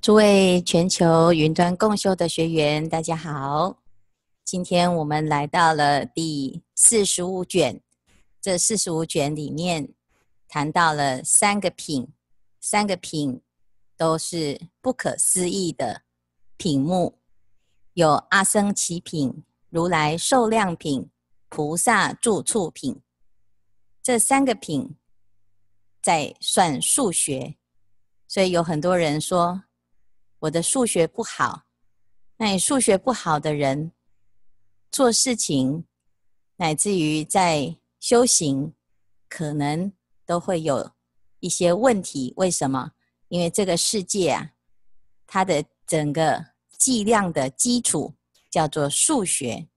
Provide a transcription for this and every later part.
诸位全球云端共修的学员，大家好。今天我们来到了第四十五卷，这四十五卷里面谈到了三个品，三个品都是不可思议的品目，有阿僧祇品、如来寿量品、菩萨住处品。这三个品在算数学，所以有很多人说。我的数学不好，那你数学不好的人做事情，乃至于在修行，可能都会有一些问题。为什么？因为这个世界啊，它的整个计量的基础叫做数学，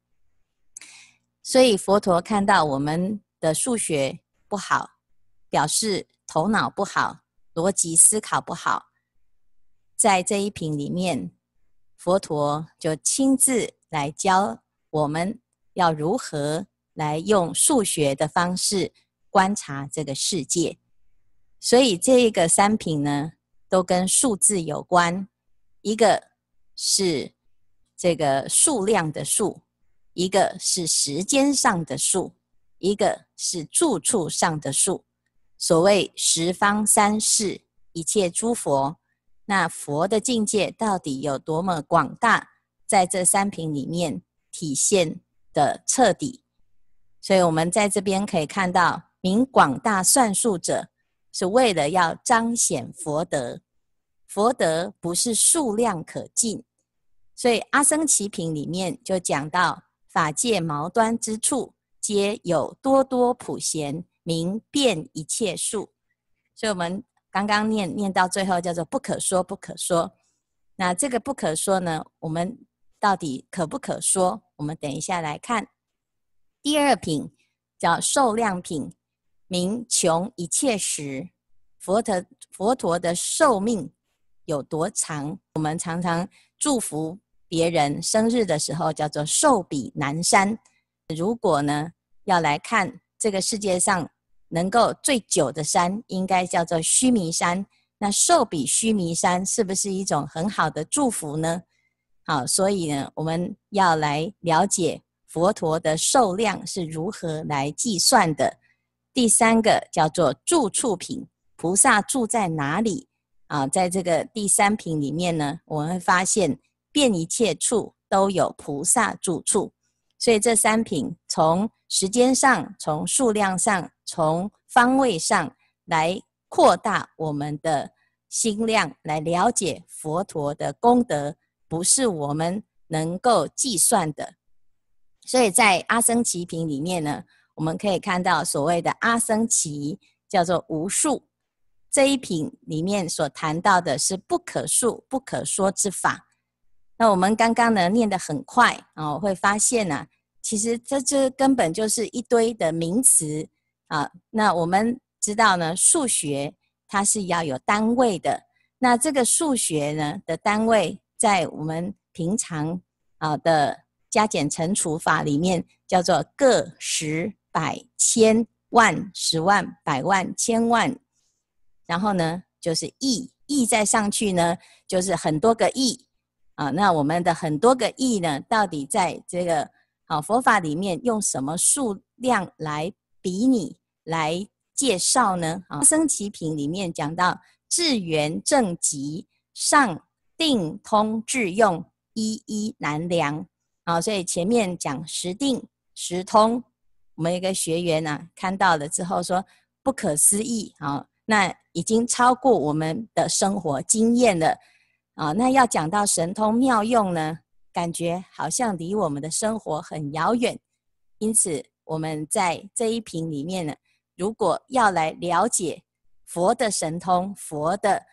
所以佛陀看到我们的数学不好，表示头脑不好，逻辑思考不好。在这一品里面，佛陀就亲自来教我们要如何来用数学的方式观察这个世界。所以这一个三品呢，都跟数字有关。一个是这个数量的数，一个是时间上的数，一个是住处上的数。所谓十方三世一切诸佛。那佛的境界到底有多么广大，在这三品里面体现的彻底。所以，我们在这边可以看到，名广大算数者，是为了要彰显佛德。佛德不是数量可尽，所以阿僧祇品里面就讲到，法界毛端之处，皆有多多普贤，名遍一切数。所以，我们。刚刚念念到最后叫做不可说不可说，那这个不可说呢，我们到底可不可说？我们等一下来看。第二品叫寿量品，名穷一切时。佛陀佛陀的寿命有多长？我们常常祝福别人生日的时候叫做寿比南山。如果呢要来看这个世界上。能够最久的山应该叫做须弥山，那寿比须弥山是不是一种很好的祝福呢？好，所以呢，我们要来了解佛陀的寿量是如何来计算的。第三个叫做住处品，菩萨住在哪里？啊，在这个第三品里面呢，我们会发现遍一切处都有菩萨住处。所以这三品从时间上、从数量上、从方位上来扩大我们的心量，来了解佛陀的功德，不是我们能够计算的。所以在阿僧祇品里面呢，我们可以看到所谓的阿僧祇叫做无数。这一品里面所谈到的是不可数、不可说之法。那我们刚刚呢念得很快啊，会发现呢、其实这这根本就是一堆的名词啊。那我们知道呢，数学它是要有单位的。那这个数学呢的单位，在我们平常啊的加减乘除法里面叫做个、十、百、千、万、十万、百万、千万。然后呢，就是亿，亿再上去呢，就是很多个亿。啊，那我们的很多个亿呢，到底在这个好佛法里面用什么数量来比拟来介绍呢？啊，僧只品里面讲到智圆正极上定通致用一一难量。啊，所以前面讲十定十通，我们一个学员呢、啊、看到了之后说不可思议啊，那已经超过我们的生活经验了。啊，那要讲到神通妙用呢，感觉好像离我们的生活很遥远。因此，我们在这一品里面呢，如果要来了解佛的神通、佛的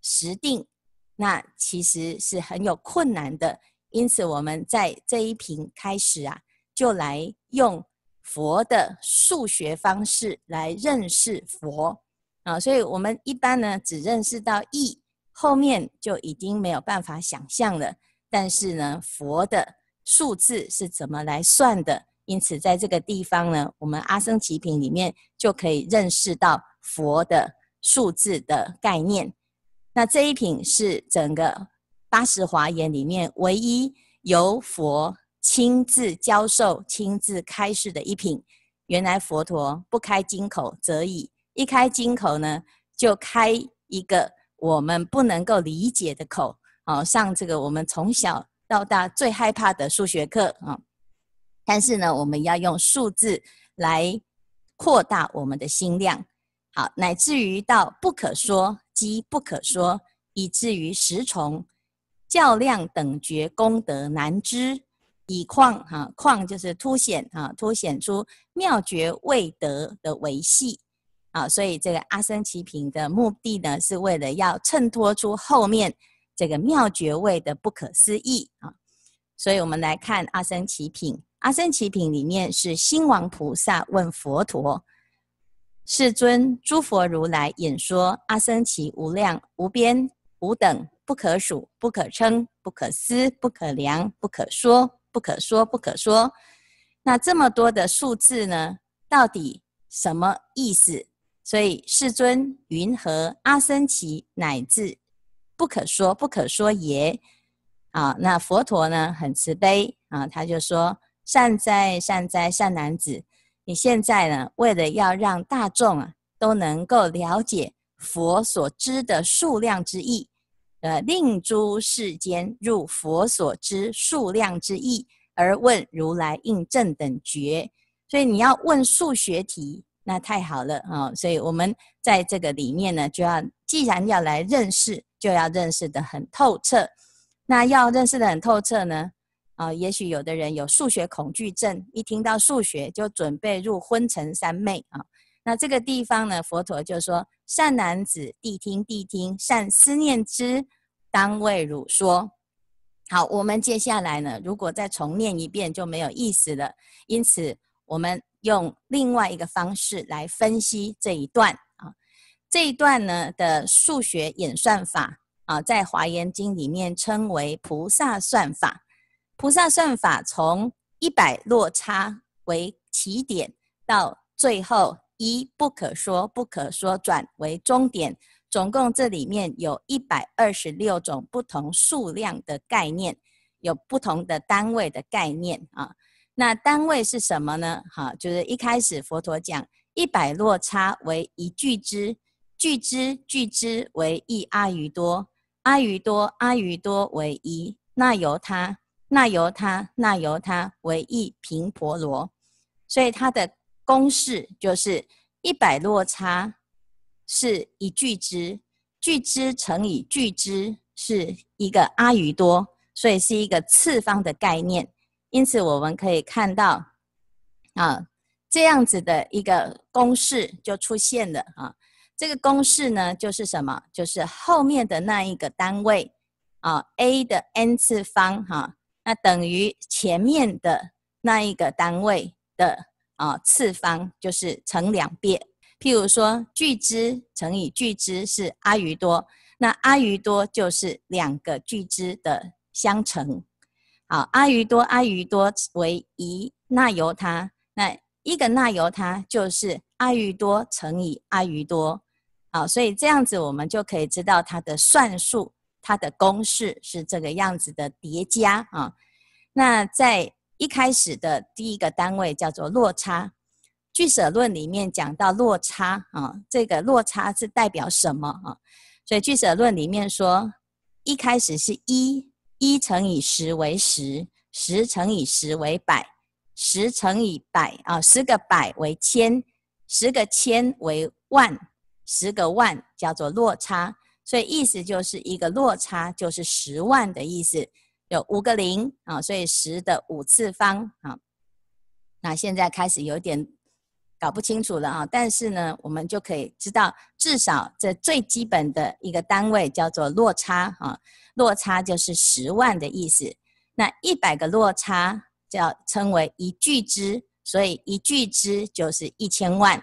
实定，那其实是很有困难的。因此，我们在这一品开始啊，就来用佛的数学方式来认识佛啊。所以我们一般呢，只认识到亿。后面就已经没有办法想象了，但是呢，佛的数字是怎么来算的？因此，在这个地方呢，我们阿僧祇品里面就可以认识到佛的数字的概念。那这一品是整个八十华严里面唯一由佛亲自教授、亲自开示的一品。原来佛陀不开金口则已，一开金口呢，就开一个我们不能够理解的口。啊，上这个我们从小到大最害怕的数学课啊，但是呢，我们要用数字来扩大我们的心量。好，乃至于到不可说即不可说，以至于十重较量等觉功德难知。以况哈，况就是凸显哈，凸显出妙觉未得的维系啊，所以这个阿僧祇品的目的呢，是为了要衬托出后面这个妙觉位的不可思议啊。所以我们来看阿僧祇品，阿僧祇品里面是兴王菩萨问佛陀：“世尊，诸佛如来演说阿僧祇无量无边无等不可数不可称不可思不可量不可说。”不可说，不可说。那这么多的数字呢？到底什么意思？所以世尊云何阿僧祇乃至不可说，不可说也。啊，那佛陀呢很慈悲啊，他就说：善哉，善哉，善男子，你现在呢，为了要让大众啊都能够了解佛所知的数量之意。呃，令诸世间入佛所知数量之意，而问如来应正等觉。所以你要问数学题，那太好了啊、哦！所以我们在这个里面呢，就要既然要来认识，就要认识得很透彻。那要认识得很透彻呢，啊、也许有的人有数学恐惧症，一听到数学就准备入昏沉三昧啊。那这个地方呢，佛陀就说：“善男子，谛听，谛听，善思念之，当为汝说。”好，我们接下来呢，如果再重念一遍就没有意思了。因此，我们用另外一个方式来分析这一段啊。这一段呢的数学演算法啊，在《华严经》里面称为菩萨算法。菩萨算法从一百落差为起点，到最后。一不可说，不可说转为终点，总共这里面有一百二十六种不同数量的概念，有不同的单位的概念啊。那单位是什么呢？哈，就是一开始佛陀讲一百落差为一俱胝，俱胝俱胝为一阿逾多，阿逾多阿逾多为一那由他，那由他那由他为一频婆罗，所以它的。公式就是一百落差是一巨支，巨支乘以巨支是一个阿逾多，所以是一个次方的概念。因此我们可以看到啊，这样子的一个公式就出现了啊。这个公式呢，就是什么？就是后面的那一个单位啊，a 的 n 次方哈、那等于前面的那一个单位的。啊，次方就是乘两遍。譬如说，俱胝乘以俱胝是阿余多，那阿余多就是两个俱胝的相乘。好，阿余多阿余多为一那由他，那一个那由他就是阿余多乘以阿余多。好，所以这样子我们就可以知道它的算术，它的公式是这个样子的叠加啊。那在一开始的第一个单位叫做落差，俱舍论里面讲到落差啊，这个落差是代表什么啊？所以俱舍论里面说，一开始是一，一乘以十为十，十乘以十为百，十乘以百啊，十个百为千，十个千为万，十个万叫做落差，所以意思就是一个落差就是十万的意思。有五个零啊，所以十的五次方啊。那现在开始有点搞不清楚了啊，但是呢，我们就可以知道，至少这最基本的一个单位叫做落差啊，落差就是十万的意思。那一百个落差叫称为一俱胝，所以一俱胝就是一千万。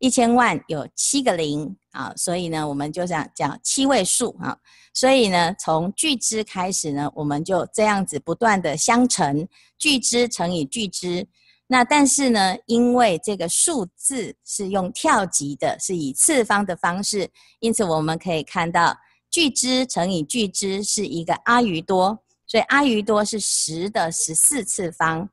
一千万有七个零啊，所以呢，我们就想讲七位数啊。所以呢，从俱胝开始呢，我们就这样子不断的相乘，俱胝乘以俱胝。那但是呢，因为这个数字是用跳级的，是以次方的方式，因此我们可以看到，俱俱胝乘以俱胝是一个阿余多，所以阿余多是十的十四次方。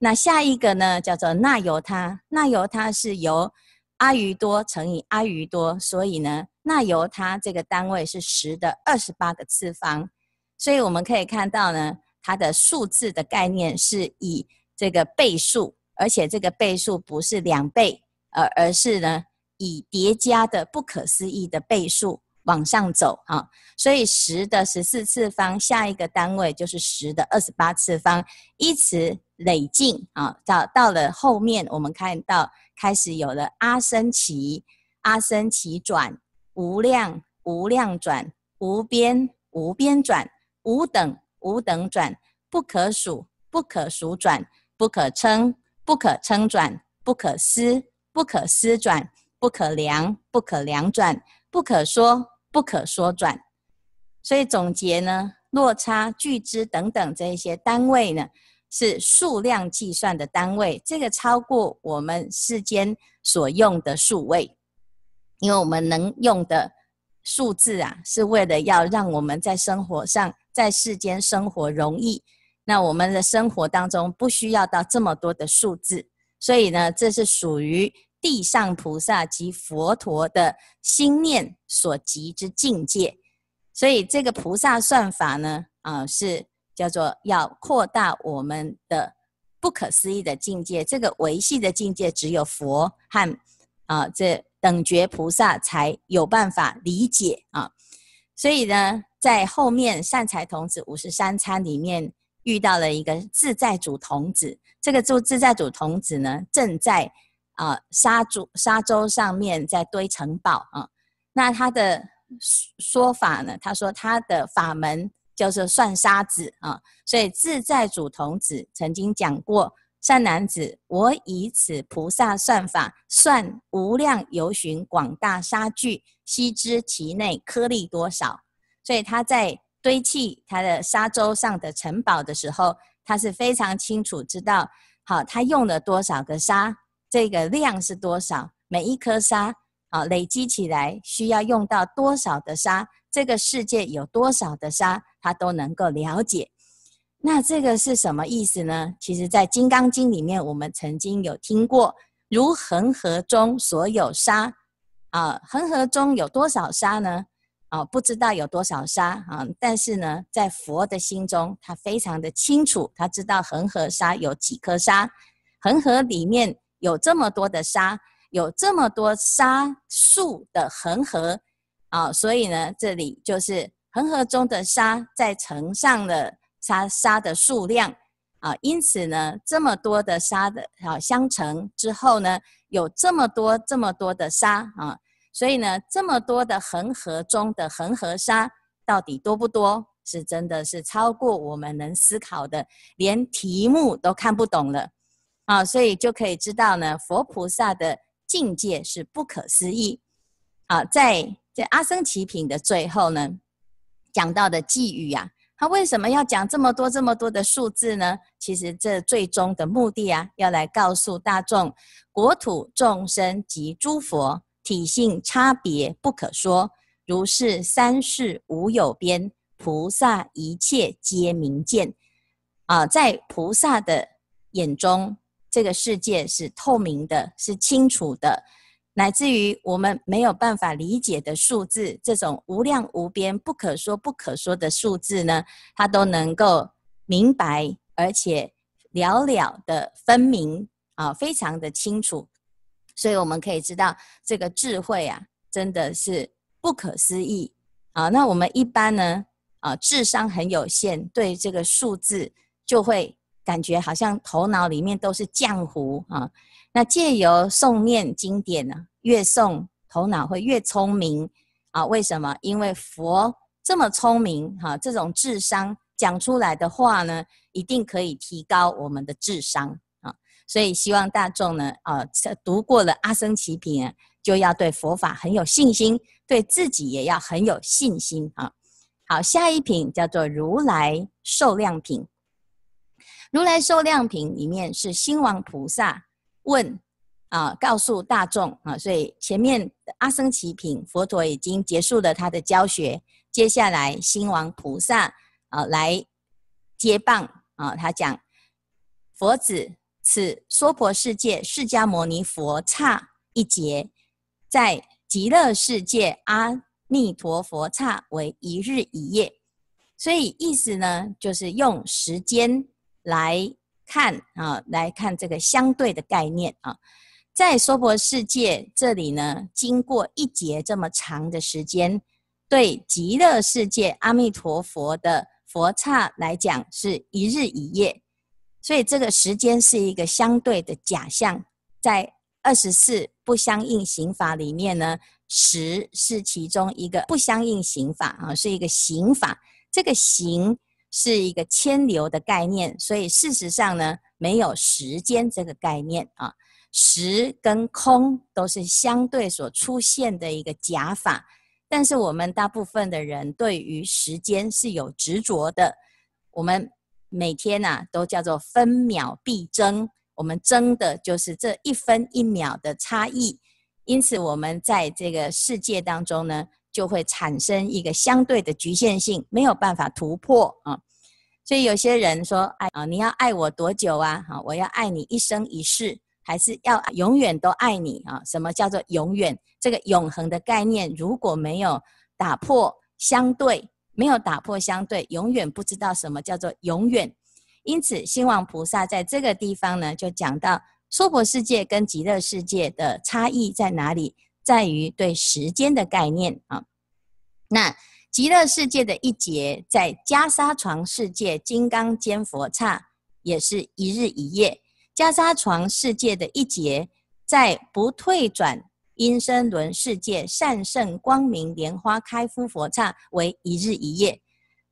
那下一个呢，叫做那由他，那由他是由阿余多乘以阿余多，所以呢，那由它这个单位是十的二十八个次方。所以我们可以看到呢，它的数字的概念是以这个倍数，而且这个倍数不是两倍，而而是呢以叠加的不可思议的倍数往上走啊。所以十的十四次方下一个单位就是十的二十八次方，依此。累进啊，到到了后面，我们看到开始有了阿僧祇，阿僧祇转，无量无量转，无边无边转，无等无等转，不可数不可数转，不可称不可称转，不可思不可思转，不可量不可量转，不可说不可说转。所以总结呢，落差俱胝等等这些单位呢。是数量计算的单位，这个超过我们世间所用的数位，因为我们能用的数字啊，是为了要让我们在生活上，在世间生活容易。那我们的生活当中不需要到这么多的数字，所以呢，这是属于地上菩萨及佛陀的心念所及之境界。所以这个菩萨算法呢，啊、是。叫做要扩大我们的不可思议的境界，这个维系的境界只有佛和啊这等觉菩萨才有办法理解啊。所以呢，在后面善财童子五十三参里面遇到了一个自在主童子，这个住自在主童子呢正在啊沙洲沙洲上面在堆城堡啊。那他的说法呢，他说他的法门。叫做算沙子啊，所以自在主童子曾经讲过：“善男子，我以此菩萨算法，算无量由旬广大沙聚，悉知其内颗粒多少。”所以他在堆砌他的沙洲上的城堡的时候，他是非常清楚知道，好，他用了多少个沙，这个量是多少，每一颗沙啊累积起来需要用到多少的沙。这个世界有多少的沙，他都能够了解。那这个是什么意思呢？其实，在《金刚经》里面，我们曾经有听过，如恒河中所有沙啊，恒河中有多少沙呢？啊，不知道有多少沙啊。但是呢，在佛的心中，他非常的清楚，他知道恒河沙有几颗沙，恒河里面有这么多的沙，有这么多沙数的恒河。啊，所以呢，这里就是恒河中的沙再乘上了沙沙的数量啊，因此呢，这么多的沙的啊相乘之后呢，有这么多这么多的沙啊，所以呢，这么多的恒河中的恒河沙到底多不多？是真的是超过我们能思考的，连题目都看不懂了啊，所以就可以知道呢，佛菩萨的境界是不可思议啊，在。在阿僧祇品的最后呢，讲到的偈语啊，他为什么要讲这么多这么多的数字呢？其实这最终的目的啊，要来告诉大众，国土众生及诸佛体性差别不可说，如是三世无有边，菩萨一切皆明见。啊，在菩萨的眼中，这个世界是透明的，是清楚的。乃至于我们没有办法理解的数字，这种无量无边、不可说不可说的数字呢，它都能够明白，而且了了的分明啊，非常的清楚。所以我们可以知道，这个智慧啊，真的是不可思议啊。那我们一般呢，啊，智商很有限，对这个数字就会感觉好像头脑里面都是浆糊啊。那借由诵念经典呢，越诵头脑会越聪明啊？为什么？因为佛这么聪明哈，这种智商讲出来的话呢，一定可以提高我们的智商啊！所以希望大众呢啊，读过了阿僧祇品，就要对佛法很有信心，对自己也要很有信心啊！好，下一品叫做如来寿量品。如来寿量品里面是兴王菩萨。问啊，告诉大众啊，所以前面阿僧祇品，佛陀已经结束了他的教学。接下来兴王菩萨啊来接棒啊，他讲佛子，此娑婆世界释迦牟尼佛刹一劫，在极乐世界阿弥陀佛刹为一日一夜。所以意思呢，就是用时间来看啊，来看这个相对的概念啊。在娑婆世界这里呢，经过一劫这么长的时间，对极乐世界阿弥陀佛的佛刹来讲是一日一夜，所以这个时间是一个相对的假象。在二十四不相应刑法里面呢，时是其中一个不相应刑法啊，是一个刑法。这个刑是一个迁流的概念，所以事实上呢，没有时间这个概念啊。时跟空都是相对所出现的一个假法，但是我们大部分的人对于时间是有执着的。我们每天呐、啊、都叫做分秒必争，我们争的就是这一分一秒的差异，因此我们在这个世界当中呢，就会产生一个相对的局限性，没有办法突破啊。所以有些人说：“哎啊，你要爱我多久啊？好，我要爱你一生一世。”还是要永远都爱你啊？什么叫做永远？这个永恒的概念，如果没有打破相对，没有打破相对，永远不知道什么叫做永远。因此，兴王菩萨在这个地方呢，就讲到娑婆世界跟极乐世界的差异在哪里？在于对时间的概念啊。那极乐世界的一劫，在袈裟床世界金刚尖佛刹，也是一日一夜。袈裟床世界的一劫，在不退转音声轮世界善胜光明莲花开敷佛刹为一日一夜。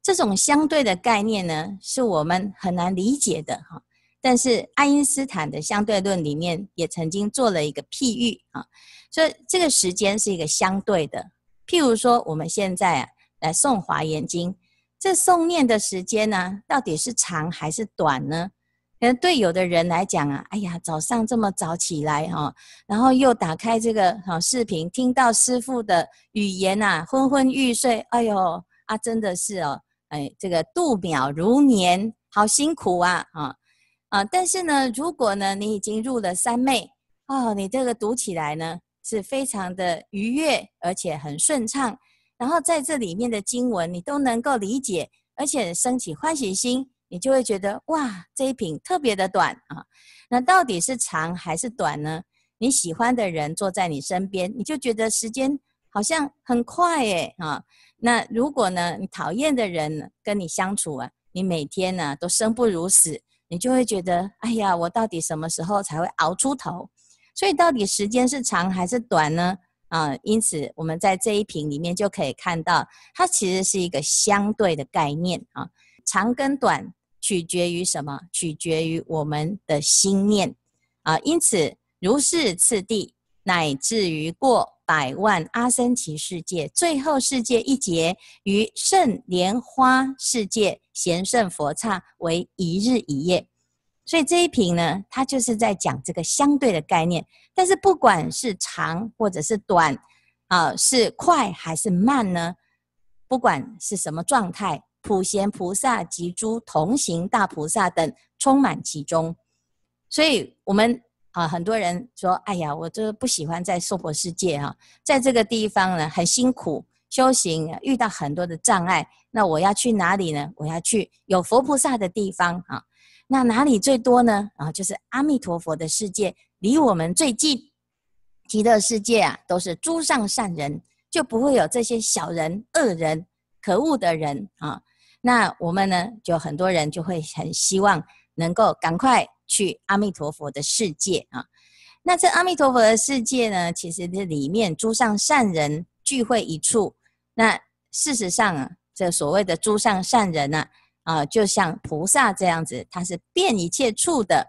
这种相对的概念呢，是我们很难理解的哈。但是爱因斯坦的相对论里面也曾经做了一个譬喻啊，所以这个时间是一个相对的。譬如说，我们现在啊来诵华严经，这诵念的时间呢，到底是长还是短呢？可能对有的人来讲啊，哎呀，早上这么早起来哈，然后又打开这个哈视频，听到师父的语言呐，昏昏欲睡，哎呦啊，真的是哦，哎，这个度秒如年，好辛苦啊啊啊！但是呢，如果呢你已经入了三昧哦，你这个读起来呢是非常的愉悦，而且很顺畅，然后在这里面的经文你都能够理解，而且升起欢喜心。你就会觉得哇，这一品特别的短啊，那到底是长还是短呢？你喜欢的人坐在你身边，你就觉得时间好像很快诶啊。那如果呢，你讨厌的人跟你相处啊，你每天呢都生不如死，你就会觉得哎呀，我到底什么时候才会熬出头？所以到底时间是长还是短呢？啊，因此我们在这一品里面就可以看到，它其实是一个相对的概念啊。长跟短取决于什么？取决于我们的心念啊！因此，如是次第，乃至于过百万阿僧祇世界，最后世界一劫于圣莲花世界贤圣佛刹为一日一夜。所以这一品呢，它就是在讲这个相对的概念。但是不管是长或者是短啊，是快还是慢呢？不管是什么状态。普贤菩萨及诸同行大菩萨等充满其中，所以我们啊，很多人说：“哎呀，我这不喜欢在娑婆世界哈，在这个地方呢很辛苦修行，遇到很多的障碍。那我要去哪里呢？我要去有佛菩萨的地方啊。那哪里最多呢？啊，就是阿弥陀佛的世界，离我们最近。极乐世界啊，都是诸上善人，就不会有这些小人、恶人、可恶的人啊。”那我们呢，就很多人就会很希望能够赶快去阿弥陀佛的世界啊。那这阿弥陀佛的世界呢，其实这里面诸上善人聚会一处。那事实上啊，这所谓的诸上善人呢，啊，就像菩萨这样子，他是遍一切处的。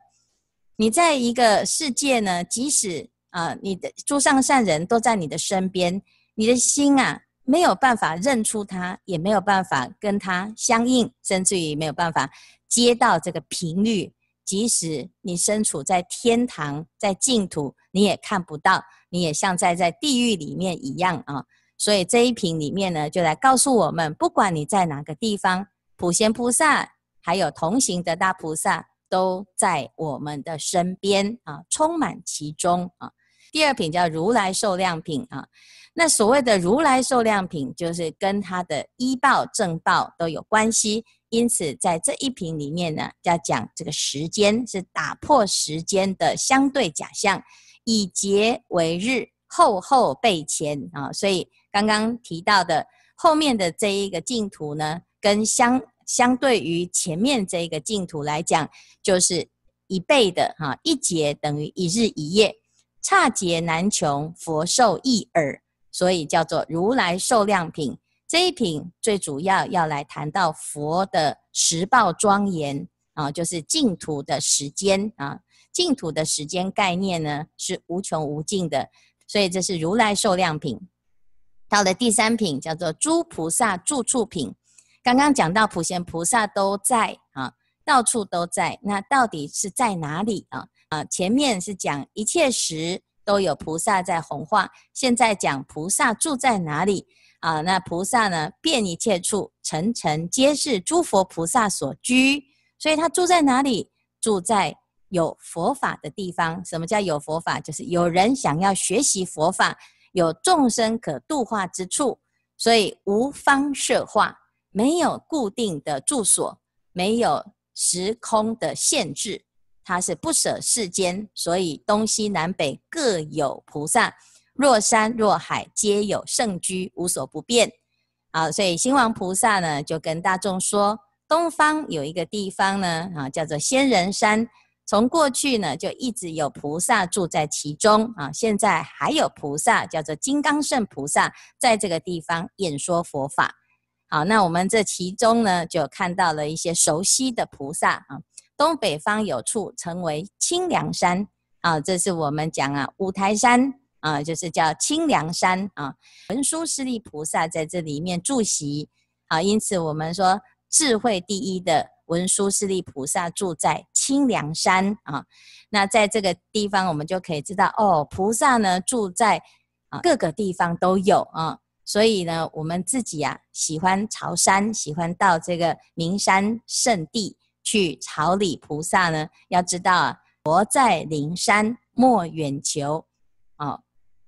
你在一个世界呢，即使啊，你的诸上善人都在你的身边，你的心啊。没有办法认出他，也没有办法跟他相应，甚至于没有办法接到这个频率。即使你身处在天堂，在净土，你也看不到，你也像在在地狱里面一样啊。所以这一品里面呢，就来告诉我们，不管你在哪个地方，普贤菩萨还有同行的大菩萨都在我们的身边啊，充满其中啊。第二品叫如来寿量品啊，那所谓的如来寿量品，就是跟他的依报正报都有关系。因此，在这一品里面呢，要讲这个时间是打破时间的相对假象，以劫为日，后后备前啊。所以刚刚提到的后面的这一个净土呢，跟相相对于前面这一个净土来讲，就是一倍的哈，一劫等于一日一夜，刹劫难穷，佛寿一耳，所以叫做如来寿量品。这一品最主要要来谈到佛的十报庄严啊，就是净土的时间啊，净土的时间概念呢是无穷无尽的，所以这是如来寿量品。到了第三品叫做诸菩萨住处品，刚刚讲到普贤菩萨都在啊，到处都在，那到底是在哪里啊？啊，前面是讲一切时都有菩萨在弘化，现在讲菩萨住在哪里？啊，那菩萨呢，遍一切处，层层皆是诸佛菩萨所居。所以他住在哪里？住在有佛法的地方。什么叫有佛法？就是有人想要学习佛法，有众生可度化之处。所以无方设化，没有固定的住所，没有时空的限制，它是不舍世间，所以东西南北各有菩萨。若山若海，皆有圣居，无所不遍。啊，所以兴王菩萨呢，就跟大众说，东方有一个地方呢，啊，叫做仙人山。从过去呢，就一直有菩萨住在其中。啊，现在还有菩萨，叫做金刚圣菩萨，在这个地方演说佛法。好，那我们这其中呢，就看到了一些熟悉的菩萨。啊，东北方有处称为清凉山。啊，这是我们讲啊，五台山。啊，就是叫清凉山啊，文殊师利菩萨在这里面住席啊，因此我们说智慧第一的文殊师利菩萨住在清凉山啊。那在这个地方，我们就可以知道哦，菩萨呢住在啊各个地方都有啊，所以呢，我们自己啊喜欢朝山，喜欢到这个名山圣地去朝礼菩萨呢，要知道啊，佛在灵山莫远求哦。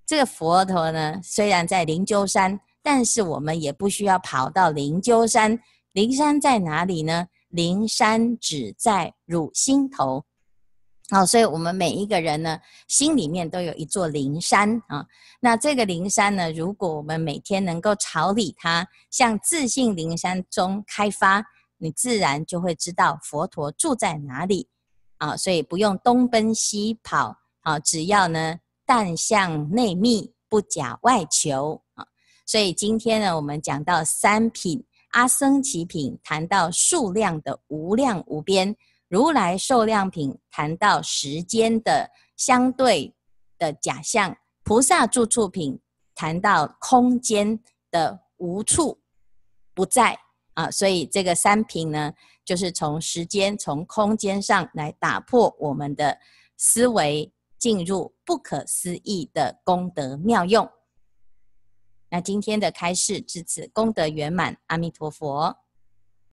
这个佛陀呢，虽然在灵鹫山，但是我们也不需要跑到灵鹫山。灵山在哪里呢？灵山只在汝心头。好，所以我们每一个人呢，心里面都有一座灵山啊。那这个灵山呢，如果我们每天能够朝礼它，向自信灵山中开发，你自然就会知道佛陀住在哪里啊。所以不用东奔西跑啊，只要呢。但向内觅，不假外求啊！所以今天呢，我们讲到三品阿僧祇品，谈到数量的无量无边；如来寿量品，谈到时间的相对的假象；菩萨住处品，谈到空间的无处不在啊！所以这个三品呢，就是从时间、从空间上来打破我们的思维。进入不可思议的功德妙用。那今天的开示至此功德圆满，阿弥陀佛。